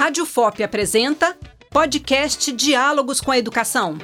Rádio FOP apresenta podcast Diálogos com a Educação.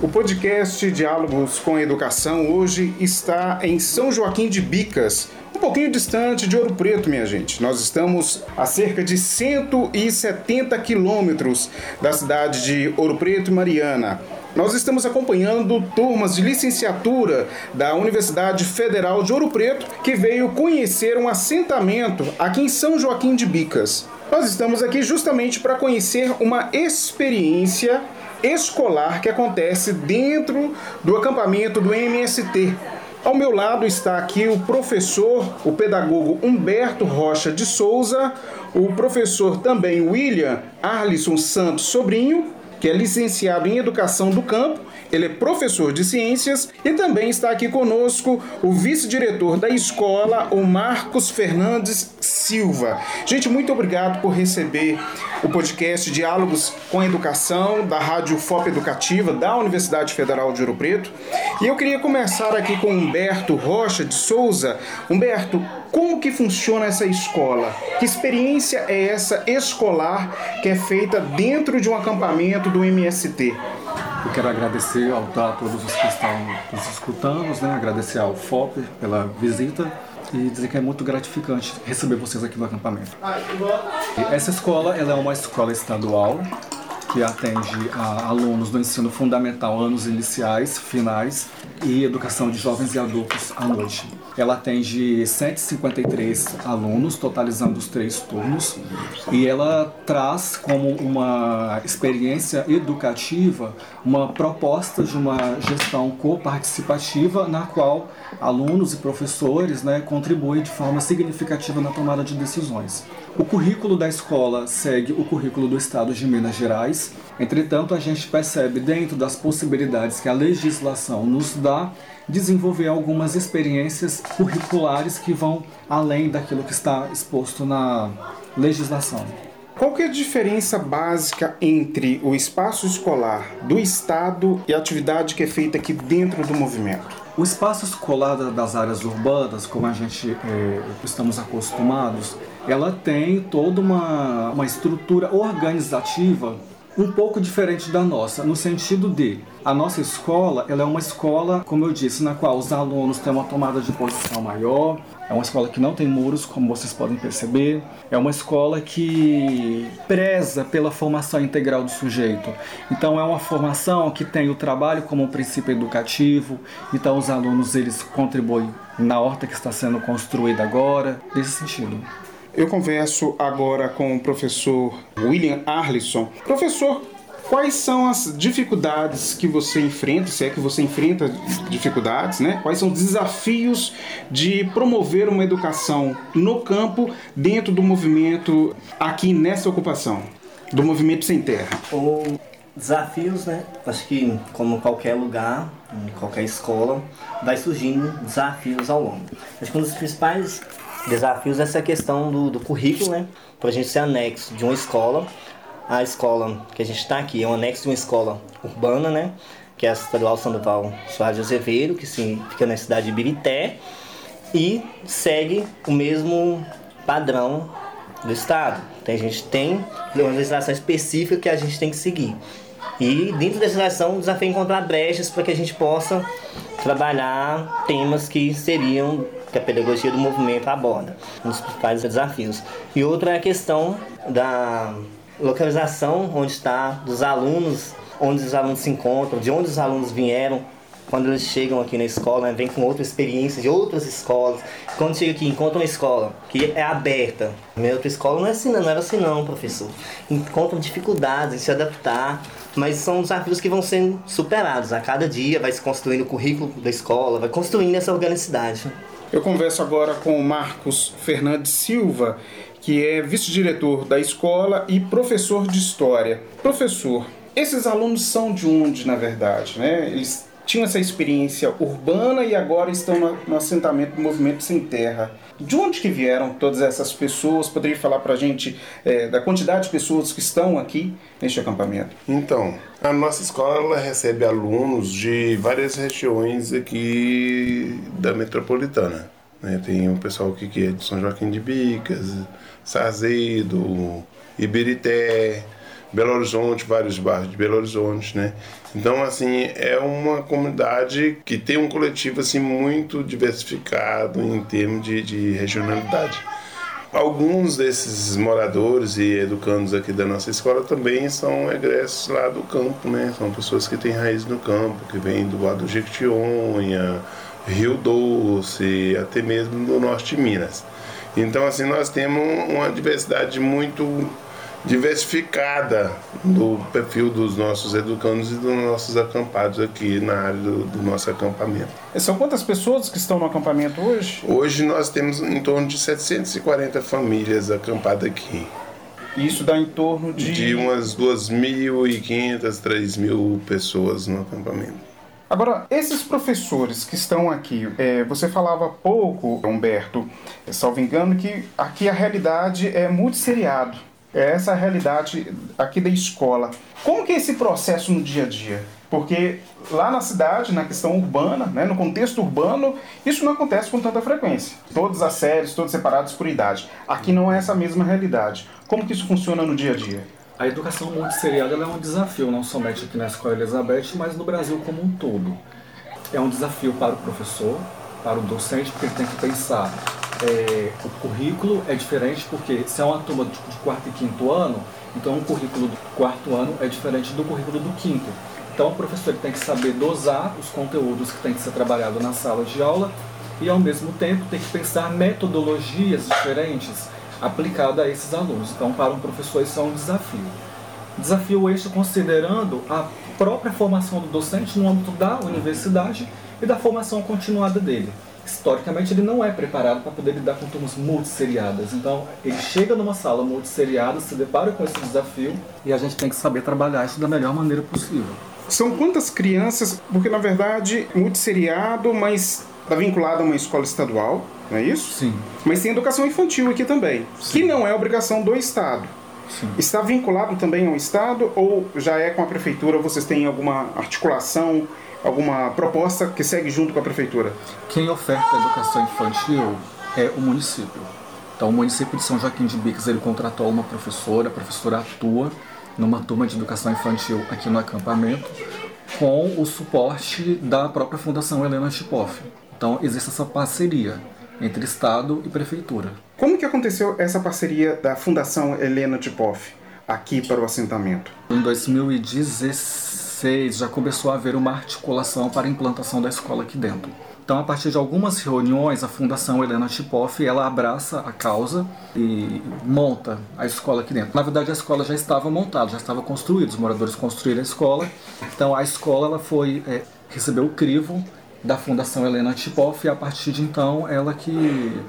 O podcast Diálogos com a Educação hoje está em São Joaquim de Bicas, um pouquinho distante de Ouro Preto, minha gente. Nós estamos a cerca de 170 quilômetros da cidade de Ouro Preto e Mariana. Nós estamos acompanhando turmas de licenciatura da Universidade Federal de Ouro Preto que veio conhecer um assentamento aqui em São Joaquim de Bicas. Nós estamos aqui justamente para conhecer uma experiência escolar que acontece dentro do acampamento do MST. Ao meu lado está aqui o professor, o pedagogo Humberto Rocha de Souza, o professor também William Arlisson Santos Sobrinho que é licenciado em Educação do Campo, ele é professor de ciências e também está aqui conosco o vice-diretor da escola, o Marcos Fernandes Silva. Gente, muito obrigado por receber o podcast Diálogos com Educação da Rádio FOP Educativa da Universidade Federal de Ouro Preto. E eu queria começar aqui com Humberto Rocha de Souza. Humberto, como que funciona essa escola? Que experiência é essa escolar que é feita dentro de um acampamento do MST? Eu quero agradecer ao, a todos os que estão nos escutando, né? agradecer ao FOP pela visita e dizer que é muito gratificante receber vocês aqui no acampamento. Essa escola ela é uma escola estadual que atende a alunos do ensino fundamental, anos iniciais, finais e educação de jovens e adultos à noite. Ela atende 153 alunos, totalizando os três turnos, e ela traz como uma experiência educativa uma proposta de uma gestão coparticipativa na qual alunos e professores né, contribuem de forma significativa na tomada de decisões. O currículo da escola segue o currículo do Estado de Minas Gerais, entretanto, a gente percebe, dentro das possibilidades que a legislação nos dá, desenvolver algumas experiências curriculares que vão além daquilo que está exposto na legislação. Qual é a diferença básica entre o espaço escolar do Estado e a atividade que é feita aqui dentro do movimento? O espaço escolar das áreas urbanas, como a gente é, estamos acostumados, ela tem toda uma, uma estrutura organizativa um pouco diferente da nossa, no sentido de a nossa escola, ela é uma escola, como eu disse, na qual os alunos têm uma tomada de posição maior, é uma escola que não tem muros, como vocês podem perceber. É uma escola que preza pela formação integral do sujeito. Então é uma formação que tem o trabalho como um princípio educativo. Então os alunos eles contribuem na horta que está sendo construída agora, nesse sentido. Eu converso agora com o professor William Arlisson. Professor, quais são as dificuldades que você enfrenta, se é que você enfrenta dificuldades, né? Quais são os desafios de promover uma educação no campo dentro do movimento aqui nessa ocupação, do movimento sem terra? O desafios, né? Acho que como qualquer lugar, em qualquer escola, vai surgindo desafios ao longo. Acho que um dos principais desafios essa questão do, do currículo, né? Para a gente ser anexo de uma escola. A escola que a gente está aqui é um anexo de uma escola urbana, né? Que é a Estadual Sandoval Soares de Azevedo, que sim, fica na cidade de Birité. E segue o mesmo padrão do Estado. Então a gente tem uma legislação específica que a gente tem que seguir. E dentro dessa legislação, o desafio é encontrar brechas para que a gente possa trabalhar temas que seriam que a pedagogia do movimento aborda, um dos principais desafios. E outra é a questão da localização onde está dos alunos, onde os alunos se encontram, de onde os alunos vieram, quando eles chegam aqui na escola, né, vêm com outra experiência de outras escolas. Quando chega aqui, encontra uma escola que é aberta. Minha outra escola não é assim, não, não era assim não, professor. Encontram dificuldades em se adaptar, mas são desafios que vão sendo superados. A cada dia vai se construindo o currículo da escola, vai construindo essa organicidade. Eu converso agora com o Marcos Fernandes Silva, que é vice-diretor da escola e professor de história. Professor, esses alunos são de onde, na verdade? Né? Eles tinham essa experiência urbana e agora estão no, no assentamento do Movimento Sem Terra. De onde que vieram todas essas pessoas? Poderia falar para a gente é, da quantidade de pessoas que estão aqui neste acampamento? Então, a nossa escola recebe alunos de várias regiões aqui da metropolitana. Né? Tem o pessoal que é de São Joaquim de Bicas, Sazedo, Ibirité, Belo Horizonte, vários bairros de Belo Horizonte, né? Então, assim, é uma comunidade que tem um coletivo, assim, muito diversificado em termos de, de regionalidade. Alguns desses moradores e educandos aqui da nossa escola também são egressos lá do campo, né? São pessoas que têm raiz no campo, que vêm do lado do Jequitinhonha, Rio Doce, até mesmo do norte de Minas. Então, assim, nós temos uma diversidade muito diversificada do perfil dos nossos educandos e dos nossos acampados aqui na área do, do, nosso acampamento. São quantas pessoas que estão no acampamento hoje? Hoje nós temos em torno de 740 famílias acampadas aqui. Isso dá em torno de... De umas 2.500, 3.000 pessoas no acampamento. Agora, esses professores que estão aqui, é, você falava pouco, Humberto, salvo engano, que aqui a realidade é muito seriado. É essa a realidade aqui da escola. Como que é esse processo no dia a dia? Porque lá na cidade, na questão urbana, né, no contexto urbano, isso não acontece com tanta frequência. Todas as séries, todos separados por idade. Aqui não é essa mesma realidade. Como que isso funciona no dia a dia? A educação multisseriada é um desafio, não somente aqui na Escola Elizabeth, mas no Brasil como um todo. É um desafio para o professor, para o docente, porque ele tem que pensar. É, o currículo é diferente, porque se é uma turma de, de quarto e quinto ano, então o currículo do quarto ano é diferente do currículo do quinto. Então o professor tem que saber dosar os conteúdos que tem que ser trabalhado na sala de aula e ao mesmo tempo tem que pensar metodologias diferentes aplicada a esses alunos. Então, para um professor, isso é um desafio. Desafio este considerando a própria formação do docente no âmbito da universidade e da formação continuada dele. Historicamente, ele não é preparado para poder lidar com turmas multisseriadas. Então, ele chega numa sala multisseriada, se depara com esse desafio e a gente tem que saber trabalhar isso da melhor maneira possível. São quantas crianças? Porque, na verdade, multisseriado, mas está vinculado a uma escola estadual, não é isso? Sim. Mas tem educação infantil aqui também, Sim. que não é obrigação do Estado. Sim. Está vinculado também ao Estado ou já é com a Prefeitura? Vocês têm alguma articulação, alguma proposta que segue junto com a Prefeitura? Quem oferta educação infantil é o município. Então, o município de São Joaquim de Bicas ele contratou uma professora, a professora atua numa turma de educação infantil aqui no acampamento, com o suporte da própria Fundação Helena Chipoff. Então, existe essa parceria entre Estado e Prefeitura. Como que aconteceu essa parceria da Fundação Helena Tipoff aqui para o assentamento? Em 2016 já começou a haver uma articulação para a implantação da escola aqui dentro. Então, a partir de algumas reuniões, a Fundação Helena Tipoff, ela abraça a causa e monta a escola aqui dentro. Na verdade, a escola já estava montada, já estava construída, os moradores construíram a escola. Então, a escola ela foi é, recebeu o crivo da Fundação Helena Tipoff e a partir de então ela que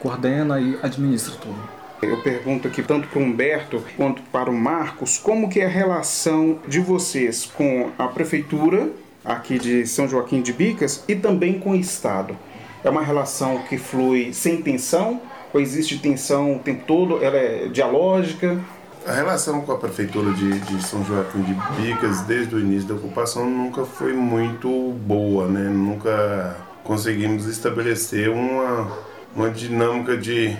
coordena e administra tudo. Eu pergunto aqui tanto para o Humberto quanto para o Marcos, como que é a relação de vocês com a prefeitura aqui de São Joaquim de Bicas e também com o Estado? É uma relação que flui sem tensão ou existe tensão o tempo todo? Ela é dialógica? A relação com a prefeitura de, de, São Joaquim de Bicas, desde o início da ocupação, nunca foi muito boa, né? Nunca conseguimos estabelecer uma, uma dinâmica de,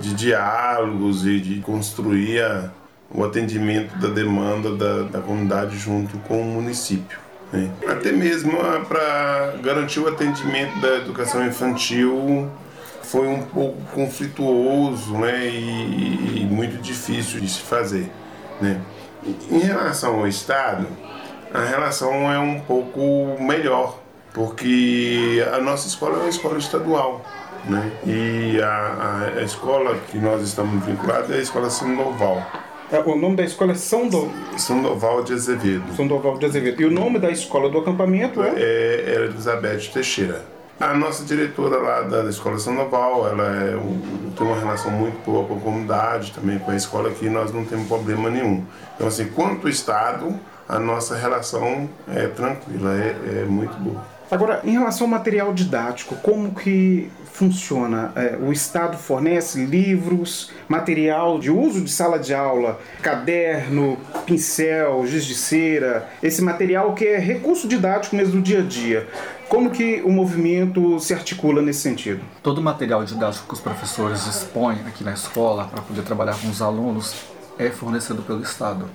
de diálogos e de construir a, o atendimento da demanda da, da comunidade junto com o município. Né? Até mesmo ah, para garantir o atendimento da educação infantil foi um pouco conflituoso né, e, e, muito difícil de se fazer. Né. Em relação ao Estado, a relação é um pouco melhor, porque a nossa escola é uma escola estadual. Né, e a, a escola que nós estamos vinculados é a Escola Sandoval. É, o nome da escola é São, Do... Sandoval de Azevedo. Sandoval de Azevedo. E o nome da escola do acampamento é? É, é Elizabeth Teixeira. A nossa diretora lá da, Escola Sandoval, ela é tem uma relação muito boa com a comunidade, também com a escola aqui, nós não temos problema nenhum. Então, assim, quanto Estado, a nossa relação é tranquila, é, é muito boa. Agora, em relação ao material didático, como que funciona? É, o Estado fornece livros, material de uso de sala de aula, caderno, pincel, giz de cera, esse material que é recurso didático mesmo do dia a dia. Como que o movimento se articula nesse sentido? Todo o material didático que os professores dispõem aqui na escola para poder trabalhar com os alunos é fornecido pelo Estado.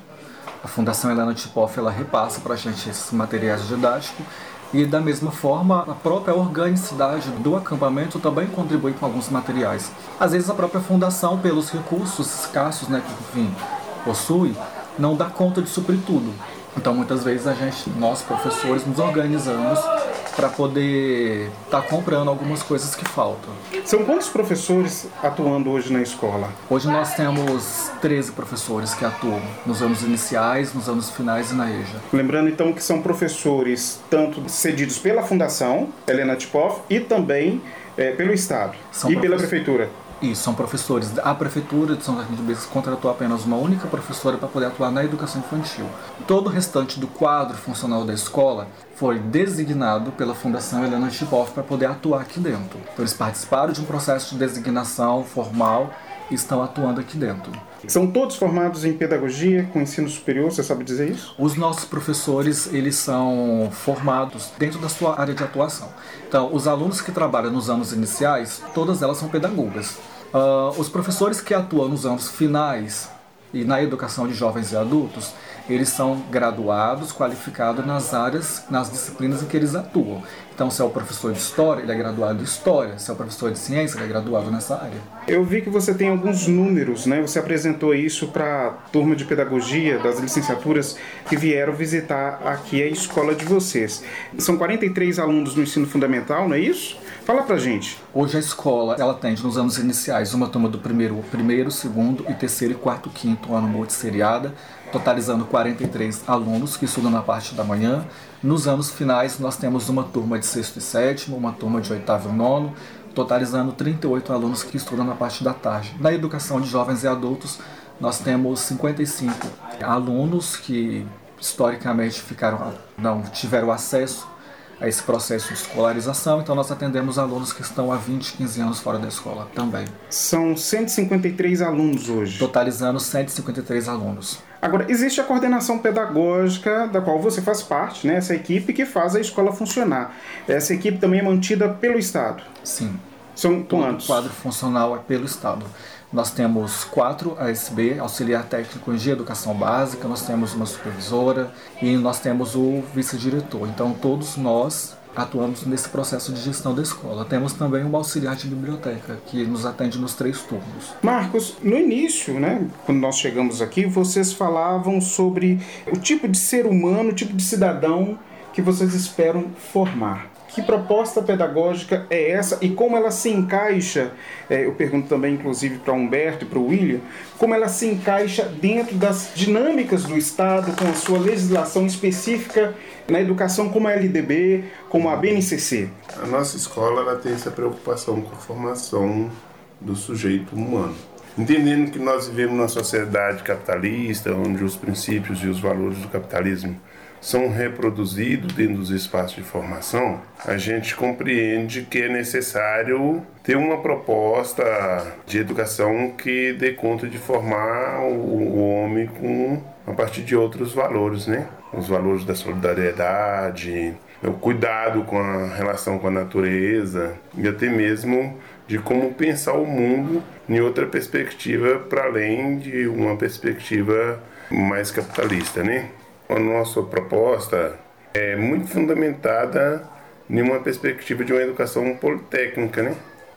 A Fundação Helena Tipoff ela repassa para a gente esses materiais didáticos e da mesma forma, a própria organicidade do acampamento também contribui com alguns materiais. Às vezes a própria fundação, pelos recursos escassos né, que enfim, possui, não dá conta de suprir tudo. Então muitas vezes a gente, nós professores, nos organizamos para poder estar tá comprando algumas coisas que faltam. São quantos professores atuando hoje na escola? Hoje nós temos 13 professores que atuam nos anos iniciais, nos anos finais e na EJA. Lembrando então que são professores tanto cedidos pela Fundação Helena Tipoff e também é, pelo Estado são e pela Prefeitura. Isso, são professores. A Prefeitura de São Joaquim de Becas contratou apenas uma única professora para poder atuar na educação infantil. Todo o restante do quadro funcional da escola foi designado pela Fundação Helena Tipoff para poder atuar aqui dentro. Então eles participaram de um processo de designação formal estão atuando aqui dentro. São todos formados em pedagogia, com ensino superior, você sabe dizer isso? Os nossos professores, eles são formados dentro da sua área de atuação. Então, os alunos que trabalham nos anos iniciais, todas elas são pedagogas. Uh, os professores que atuam nos anos finais e na educação de jovens e adultos, eles são graduados, qualificados nas áreas, nas disciplinas em que eles atuam. Então, se é o professor de História, ele é graduado em História. Se é o professor de Ciência, ele é graduado nessa área. Eu vi que você tem alguns números, né? Você apresentou isso para a turma de Pedagogia das licenciaturas que vieram visitar aqui a escola de vocês. São 43 alunos no ensino fundamental, não é isso? Fala pra gente. Hoje a escola, ela atende nos anos iniciais uma turma do primeiro, primeiro, segundo e terceiro e quarto, quinto ano multisseriada, totalizando 43 alunos que estudam na parte da manhã. Nos anos finais, nós temos uma turma de sexto e sétimo, uma turma de oitavo e nono, totalizando 38 alunos que estudam na parte da tarde. Na educação de jovens e adultos, nós temos 55 alunos que historicamente ficaram não tiveram acesso a esse processo de escolarização, então nós atendemos alunos que estão há 20, 15 anos fora da escola também. São 153 alunos hoje. Totalizando 153 alunos. Agora, existe a coordenação pedagógica da qual você faz parte, né? essa equipe que faz a escola funcionar. Essa equipe também é mantida pelo Estado. Sim. São quantos? O quadro funcional é pelo Estado. Nós temos quatro ASB, auxiliar técnico de educação básica, nós temos uma supervisora e nós temos o vice-diretor. Então, todos nós atuamos nesse processo de gestão da escola. Temos também um auxiliar de biblioteca, que nos atende nos três turnos. Marcos, no início, né, quando nós chegamos aqui, vocês falavam sobre o tipo de ser humano, o tipo de cidadão que vocês esperam formar. Que proposta pedagógica é essa e como ela se encaixa? É, eu pergunto também, inclusive, para Humberto e para o William, como ela se encaixa dentro das dinâmicas do Estado, com a sua legislação específica na educação, como a LDB, como a BNCC? A nossa escola ela tem essa preocupação com a formação do sujeito humano. Entendendo que nós vivemos numa sociedade capitalista, onde os princípios e os valores do capitalismo são reproduzidos dentro dos espaços de formação, a gente compreende que é necessário ter uma proposta de educação que dê conta de formar o, homem com a partir de outros valores, né? Os valores da solidariedade, o cuidado com a relação com a natureza e até mesmo de como pensar o mundo em outra perspectiva para além de uma perspectiva mais capitalista, né? A nossa proposta é muito fundamentada em uma perspectiva de uma educação politécnica, né?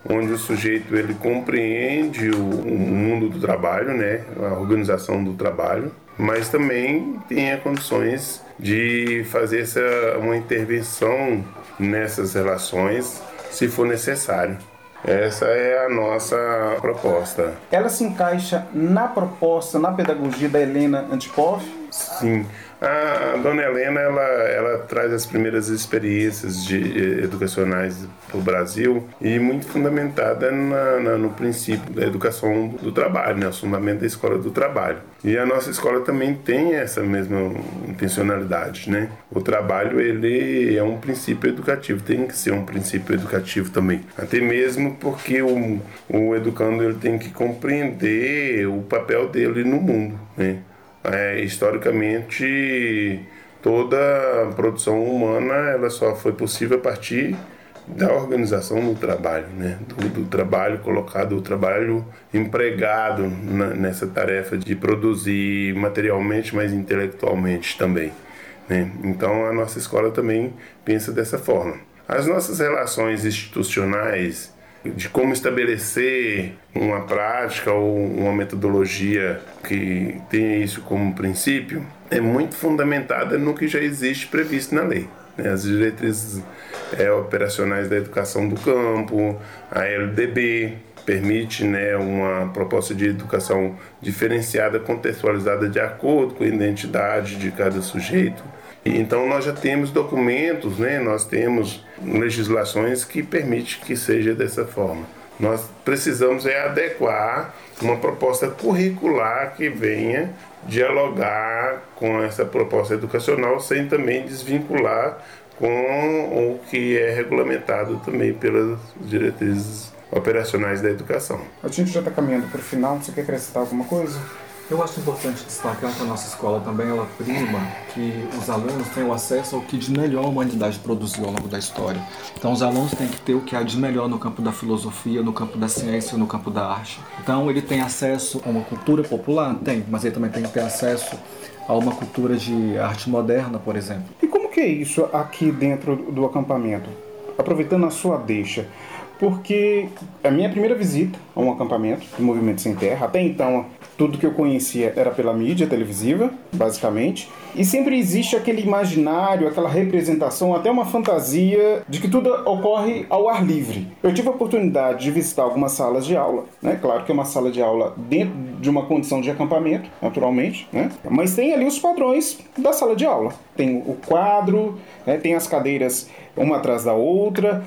onde o sujeito ele compreende o, o, mundo do trabalho, né, a organização do trabalho, mas também tenha condições de fazer essa uma intervenção nessas relações, se for necessário. Essa é a nossa proposta. Ela se encaixa na proposta, na pedagogia da Helena Antipoff? Sim. A dona Helena, ela, ela traz as primeiras experiências de, eh, educacionais para o Brasil e muito fundamentada na, na, no princípio da educação do trabalho, né? o fundamento da escola do trabalho. E a nossa escola também tem essa mesma intencionalidade, né? O trabalho, ele é um princípio educativo, tem que ser um princípio educativo também. Até mesmo porque o, o educando ele tem que compreender o papel dele no mundo, né? É, historicamente, toda produção humana ela só foi possível a partir da organização do trabalho, né? do, do trabalho colocado, o trabalho empregado na, nessa tarefa de produzir materialmente, mas intelectualmente também. Né? Então a nossa escola também pensa dessa forma. As nossas relações institucionais de como estabelecer uma prática ou uma metodologia que tenha isso como princípio é muito fundamentada no que já existe previsto na lei. Né? As diretrizes é, operacionais da educação do campo, a LDB, permite né, uma proposta de educação diferenciada, contextualizada de acordo com a identidade de cada sujeito. Então nós já temos documentos, né? nós temos legislações que permitem que seja dessa forma. Nós precisamos é adequar uma proposta curricular que venha dialogar com essa proposta educacional sem também desvincular com o que é regulamentado também pelas diretrizes operacionais da educação. A gente já está caminhando para o final, você quer acrescentar alguma coisa? Eu acho importante destacar que a nossa escola também ela prima que os alunos tenham acesso ao que de melhor a humanidade produziu ao longo da história. Então os alunos têm que ter o que há de melhor no campo da filosofia, no campo da ciência, no campo da arte. Então ele tem acesso a uma cultura popular? Tem, mas ele também tem que ter acesso a uma cultura de arte moderna, por exemplo. E como que é isso aqui dentro do acampamento? Aproveitando a sua deixa, porque a minha primeira visita a um acampamento do Movimento Sem Terra, até então tudo que eu conhecia era pela mídia televisiva, basicamente, e sempre existe aquele imaginário, aquela representação, até uma fantasia de que tudo ocorre ao ar livre. Eu tive a oportunidade de visitar algumas salas de aula, né? Claro que é uma sala de aula dentro de uma condição de acampamento, naturalmente, né? Mas tem ali os padrões da sala de aula. Tem o quadro, né? tem as cadeiras uma atrás da outra,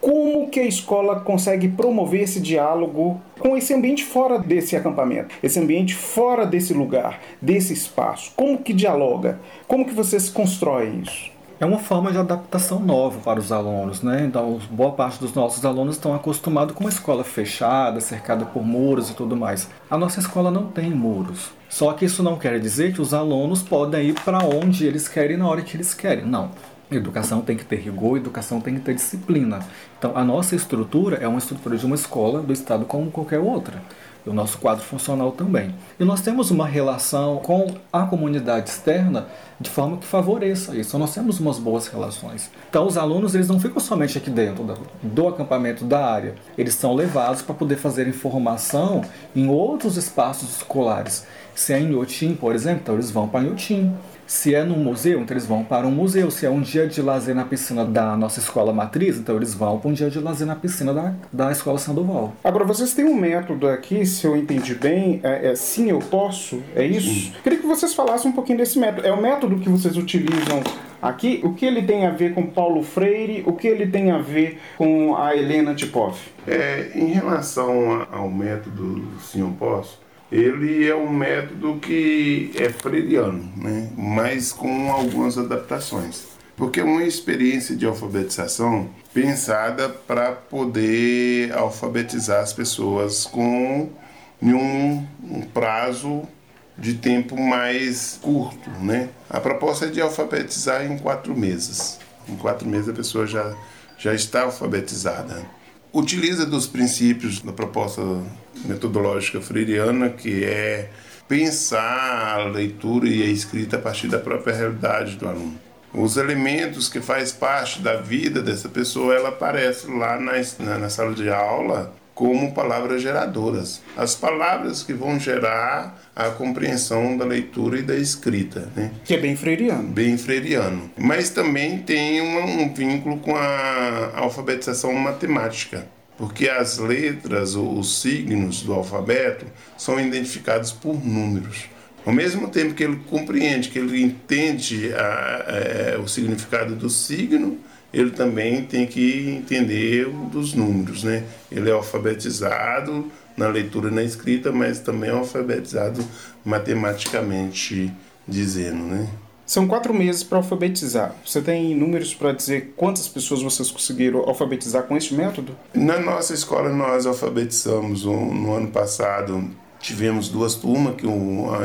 como que a escola consegue promover esse diálogo com esse ambiente fora desse acampamento, esse ambiente fora desse lugar, desse espaço? Como que dialoga? Como que vocês constroem isso? É uma forma de adaptação nova para os alunos, né? Então, boa parte dos nossos alunos estão acostumados com uma escola fechada, cercada por muros e tudo mais. A nossa escola não tem muros. Só que isso não quer dizer que os alunos podem ir para onde eles querem na hora que eles querem. Não. Educação tem que ter rigor, educação tem que ter disciplina. Então, a nossa estrutura é uma estrutura de uma escola do Estado como qualquer outra. E o nosso quadro funcional também. E nós temos uma relação com a comunidade externa de forma que favoreça isso. Nós temos umas boas relações. Então, os alunos eles não ficam somente aqui dentro do, acampamento da área. Eles são levados para poder fazer formação em outros espaços escolares. Se é em Inhotim, por exemplo, então eles vão para Inhotim. Se é num museu, então eles vão para um museu. Se é um dia de lazer na piscina da nossa escola matriz, então eles vão para um dia de lazer na piscina da, da escola Sandoval. Agora, vocês têm um método aqui, se eu entendi bem, é, é sim, eu posso, é isso? Sim. Queria que vocês falassem um pouquinho desse método. É o método que vocês utilizam aqui? O que ele tem a ver com Paulo Freire? O que ele tem a ver com a Helena Tipoff? É, em relação ao método sim, eu posso, ele é um método que é freiriano, né? mas com algumas adaptações. Porque é uma experiência de alfabetização pensada para poder alfabetizar as pessoas com um, um prazo de tempo mais curto. Né? A proposta é de alfabetizar em quatro meses. Em quatro meses a pessoa já, já está alfabetizada utiliza dos princípios da proposta metodológica freiriana, que é pensar a leitura e a escrita a partir da própria realidade do aluno. Os elementos que faz parte da vida dessa pessoa, ela aparece lá na, na, na sala de aula como palavras geradoras. As palavras que vão gerar a compreensão da leitura e da escrita. Né? Que é bem freiriano. Bem freiriano. Mas também tem um, um vínculo com a alfabetização matemática porque as letras ou os signos do alfabeto são identificados por números. Ao mesmo tempo que ele compreende, que ele entende a, a, o significado do signo, ele também tem que entender dos números, né? Ele é alfabetizado na leitura e na escrita, mas também é alfabetizado matematicamente dizendo, né? São quatro meses para alfabetizar. Você tem números para dizer quantas pessoas vocês conseguiram alfabetizar com este método? Na nossa escola, nós alfabetizamos no ano passado. Tivemos duas turmas, que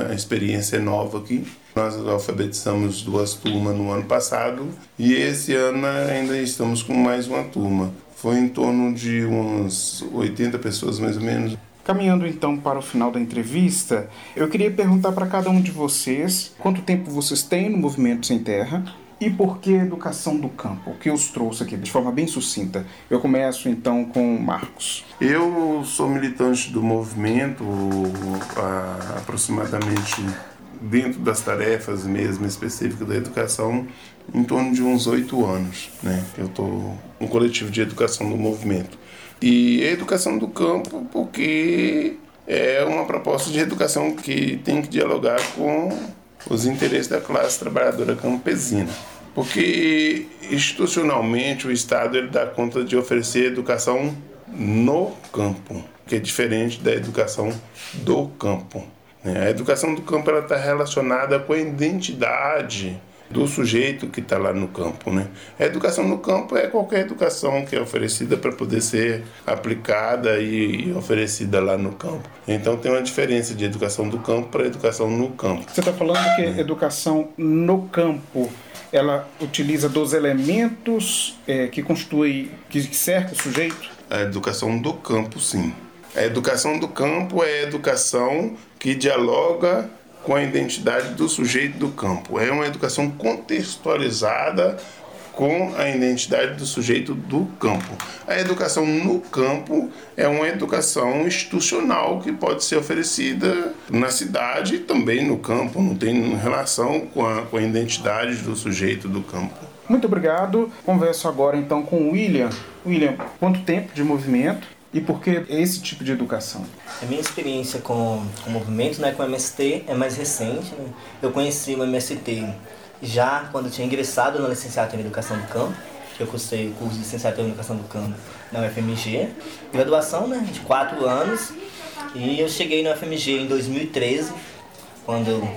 a experiência é nova aqui. Nós alfabetizamos duas turmas no ano passado e esse ano ainda estamos com mais uma turma. Foi em torno de uns 80 pessoas mais ou menos. Caminhando então para o final da entrevista, eu queria perguntar para cada um de vocês quanto tempo vocês têm no Movimento Sem Terra e por que educação do campo? O que os trouxe aqui de forma bem sucinta? Eu começo então com Marcos. Eu sou militante do movimento há aproximadamente dentro das tarefas mesmo específicas da educação em torno de uns oito anos. Né? Eu estou no coletivo de educação do movimento. E a educação do campo, porque é uma proposta de educação que tem que dialogar com os interesses da classe trabalhadora campesina. Porque institucionalmente o Estado ele dá conta de oferecer educação no campo, que é diferente da educação do campo. Né? A educação do campo está relacionada com a identidade do sujeito que está lá no campo. Né? A educação no campo é qualquer educação que é oferecida para poder ser aplicada e oferecida lá no campo. Então tem uma diferença de educação do campo para educação no campo. Você está falando que é. educação no campo ela utiliza dos elementos é, que constituem, que cerca o sujeito? A educação do campo, sim. A educação do campo é a educação que dialoga com a identidade do sujeito do campo. É uma educação contextualizada com a identidade do sujeito do campo. A educação no campo é uma educação institucional que pode ser oferecida na cidade e também no campo, não tem relação com a, com a identidade do sujeito do campo. Muito obrigado. Converso agora então com o William. William, quanto tempo de movimento? E por que esse tipo de educação? A minha experiência com, o movimento, né, com o MST, é mais recente. Né? Eu conheci o MST já quando eu tinha ingressado na licenciatura em Educação do Campo, que eu cursei o curso de licenciatura em Educação do Campo na UFMG. Graduação né, de quatro anos. E eu cheguei na UFMG em 2013, quando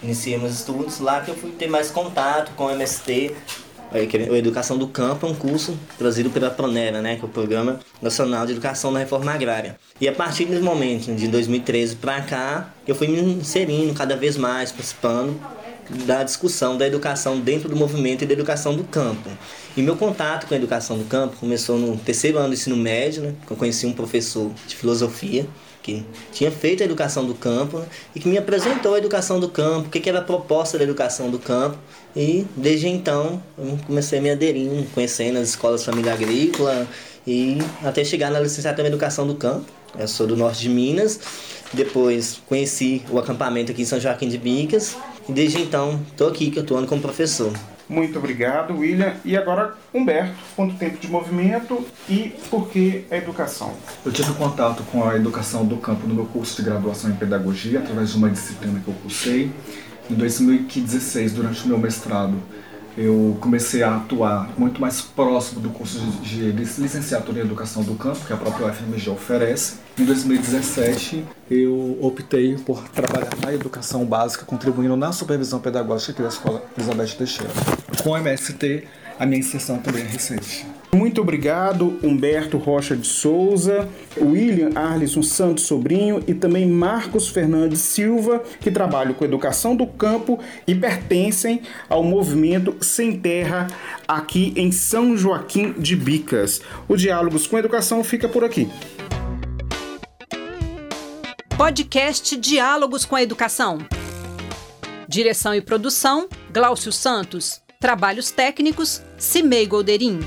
iniciei meus estudos, lá que eu fui ter mais contato com o MST, a Educação do Campo é um curso trazido pela Pronera, né, que é o Programa Nacional de Educação na Reforma Agrária. E a partir desse momento, de 2013 para cá, eu fui me inserindo cada vez mais, participando da discussão da educação dentro do movimento e da educação do campo. E meu contato com a educação do campo começou no terceiro ano do ensino médio, né, que eu conheci um professor de filosofia que tinha feito a educação do campo né, e que me apresentou a educação do campo, o que, que era a proposta da educação do campo. E desde então eu comecei a me aderir, conhecendo as escolas família agrícola e até chegar na licenciatura em educação do campo. Eu sou do norte de Minas. Depois conheci o acampamento aqui em São Joaquim de Bicas. E desde então estou aqui, que eu estou como professor. Muito obrigado, William. E agora, Humberto, quanto tempo de movimento e por que a educação? Eu tive contato com a educação do campo no meu curso de graduação em pedagogia, através de uma disciplina que eu cursei. Em 2016, durante o meu mestrado, eu comecei a atuar muito mais próximo do curso de licenciatura em educação do campo, que a própria UFMG oferece. Em 2017, eu optei por trabalhar na educação básica, contribuindo na supervisão pedagógica aqui da Escola Elizabeth Teixeira. Com o MST, a minha inserção também é recente. Muito obrigado, Humberto Rocha de Souza, William Arlisson Santos Sobrinho e também Marcos Fernandes Silva, que trabalham com educação do campo e pertencem ao movimento Sem Terra aqui em São Joaquim de Bicas. O Diálogos com Educação fica por aqui. Podcast Diálogos com a Educação. Direção e produção: Glaucio Santos. Trabalhos técnicos: Cimei Golderim.